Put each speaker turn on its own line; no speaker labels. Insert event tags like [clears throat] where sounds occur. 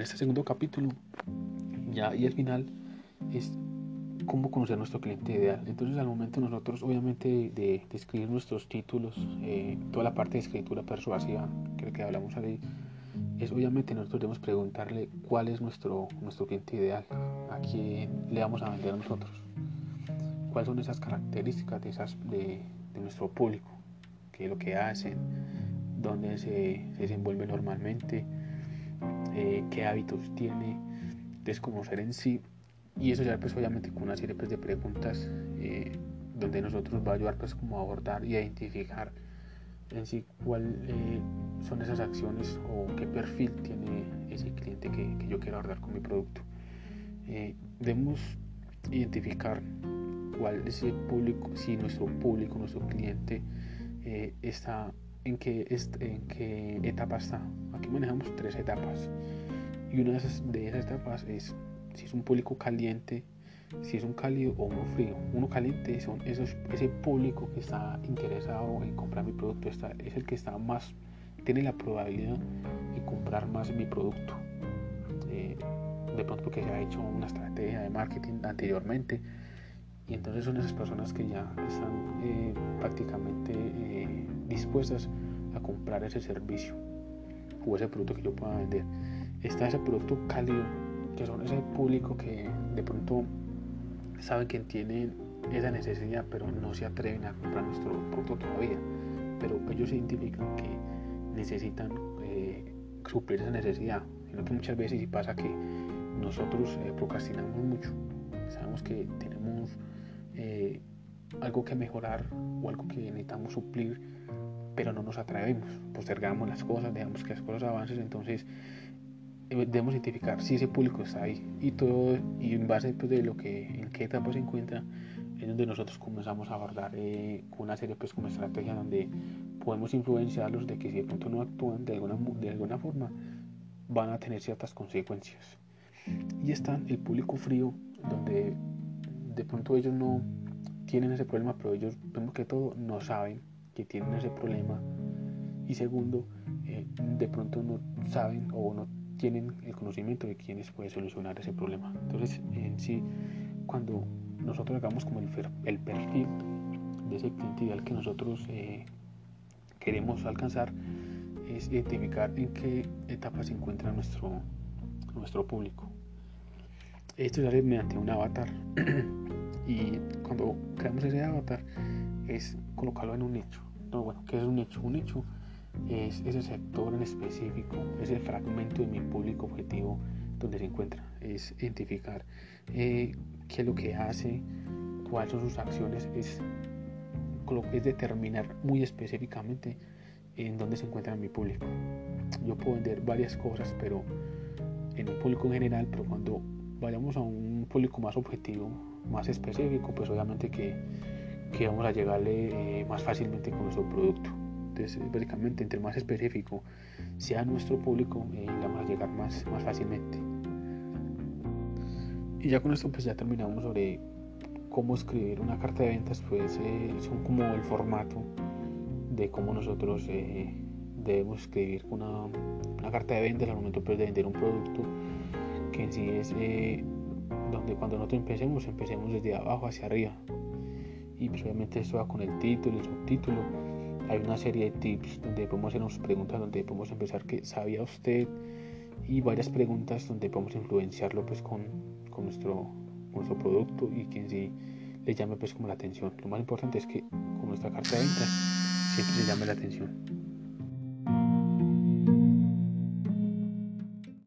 en este segundo capítulo, ya y el final, es cómo conocer nuestro cliente ideal. Entonces al momento nosotros obviamente de, escribir nuestros títulos, eh, toda la parte de escritura persuasiva que, que hablamos ahí, es obviamente nosotros debemos preguntarle cuál es nuestro, nuestro cliente ideal, a quién le vamos a vender nosotros, cuáles son esas características de, esas, de, de nuestro público, qué es lo que hacen, dónde se, se desenvuelve normalmente, eh, qué hábitos tiene, desconocer en sí y eso ya pues obviamente con una serie pues, de preguntas eh, donde nosotros va a ayudar pues como a abordar y a identificar en sí cuáles eh, son esas acciones o qué perfil tiene ese cliente que, que yo quiero abordar con mi producto. debemos identificar cuál es el público, si nuestro público, nuestro cliente está en qué, en qué etapa está. Aquí manejamos tres etapas. Y una de esas, etapas es si es un público caliente, si es un cálido o uno frío. Uno caliente son ese público que está interesado en comprar mi producto, está, es el que está más, tiene la probabilidad de comprar más mi producto. Eh, de pronto porque se ha hecho una estrategia de marketing anteriormente y entonces son esas personas que ya están eh, prácticamente dispuestas a comprar ese servicio o ese producto que yo pueda vender. Está ese producto cálido, que son ese público que de pronto saben que tienen esa necesidad, pero no se atreven a comprar nuestro producto todavía. Pero ellos identifican que necesitan eh, suplir esa necesidad. Sino que muchas veces pasa que nosotros procrastinamos mucho. Sabemos que tenemos eh, algo que mejorar o algo que necesitamos suplir, pero no nos atrevemos, postergamos las cosas, dejamos que las cosas avancen, entonces eh, debemos identificar si ese público está ahí. Y todo y en base pues, de lo que en qué etapa se encuentra es donde nosotros comenzamos a abordar eh, una serie pues como estrategia donde podemos influenciarlos de que si de pronto no actúan de alguna, de alguna forma van a tener ciertas consecuencias. Y está el público frío donde de pronto ellos no tienen ese problema, pero ellos, primero que todo, no saben que tienen ese problema. Y segundo, eh, de pronto no saben o no tienen el conocimiento de quiénes puede solucionar ese problema. Entonces, en sí, cuando nosotros hagamos como el, el perfil de ese cliente ideal que nosotros eh, queremos alcanzar, es identificar en qué etapa se encuentra nuestro, nuestro público. Esto se hace mediante un avatar [clears throat] y cuando creamos ese avatar es colocarlo en un nicho. No, bueno, ¿qué es un nicho? Un nicho es ese sector en específico, ese fragmento de mi público objetivo donde se encuentra. Es identificar eh, qué es lo que hace, cuáles son sus acciones, es, es determinar muy específicamente en dónde se encuentra mi público. Yo puedo vender varias cosas, pero en un público en general, pero cuando vayamos a un público más objetivo, más específico, pues obviamente que, que vamos a llegarle eh, más fácilmente con nuestro producto. Entonces, básicamente, entre más específico sea nuestro público, eh, vamos a llegar más, más fácilmente. Y ya con esto, pues ya terminamos sobre cómo escribir una carta de ventas, pues eh, son como el formato de cómo nosotros debemos escribir una, una, carta de ventas al momento pues, de vender un producto que en sí es donde cuando nosotros empecemos, empecemos desde abajo hacia arriba. Y pues obviamente esto va con el título, el subtítulo. Hay una serie de tips donde podemos hacernos preguntas, donde podemos empezar que sabía usted y varias preguntas donde podemos influenciarlo pues con, con nuestro, nuestro producto y que en sí le llame pues como la atención. Lo más importante es que con nuestra carta de ventas siempre se llame la atención.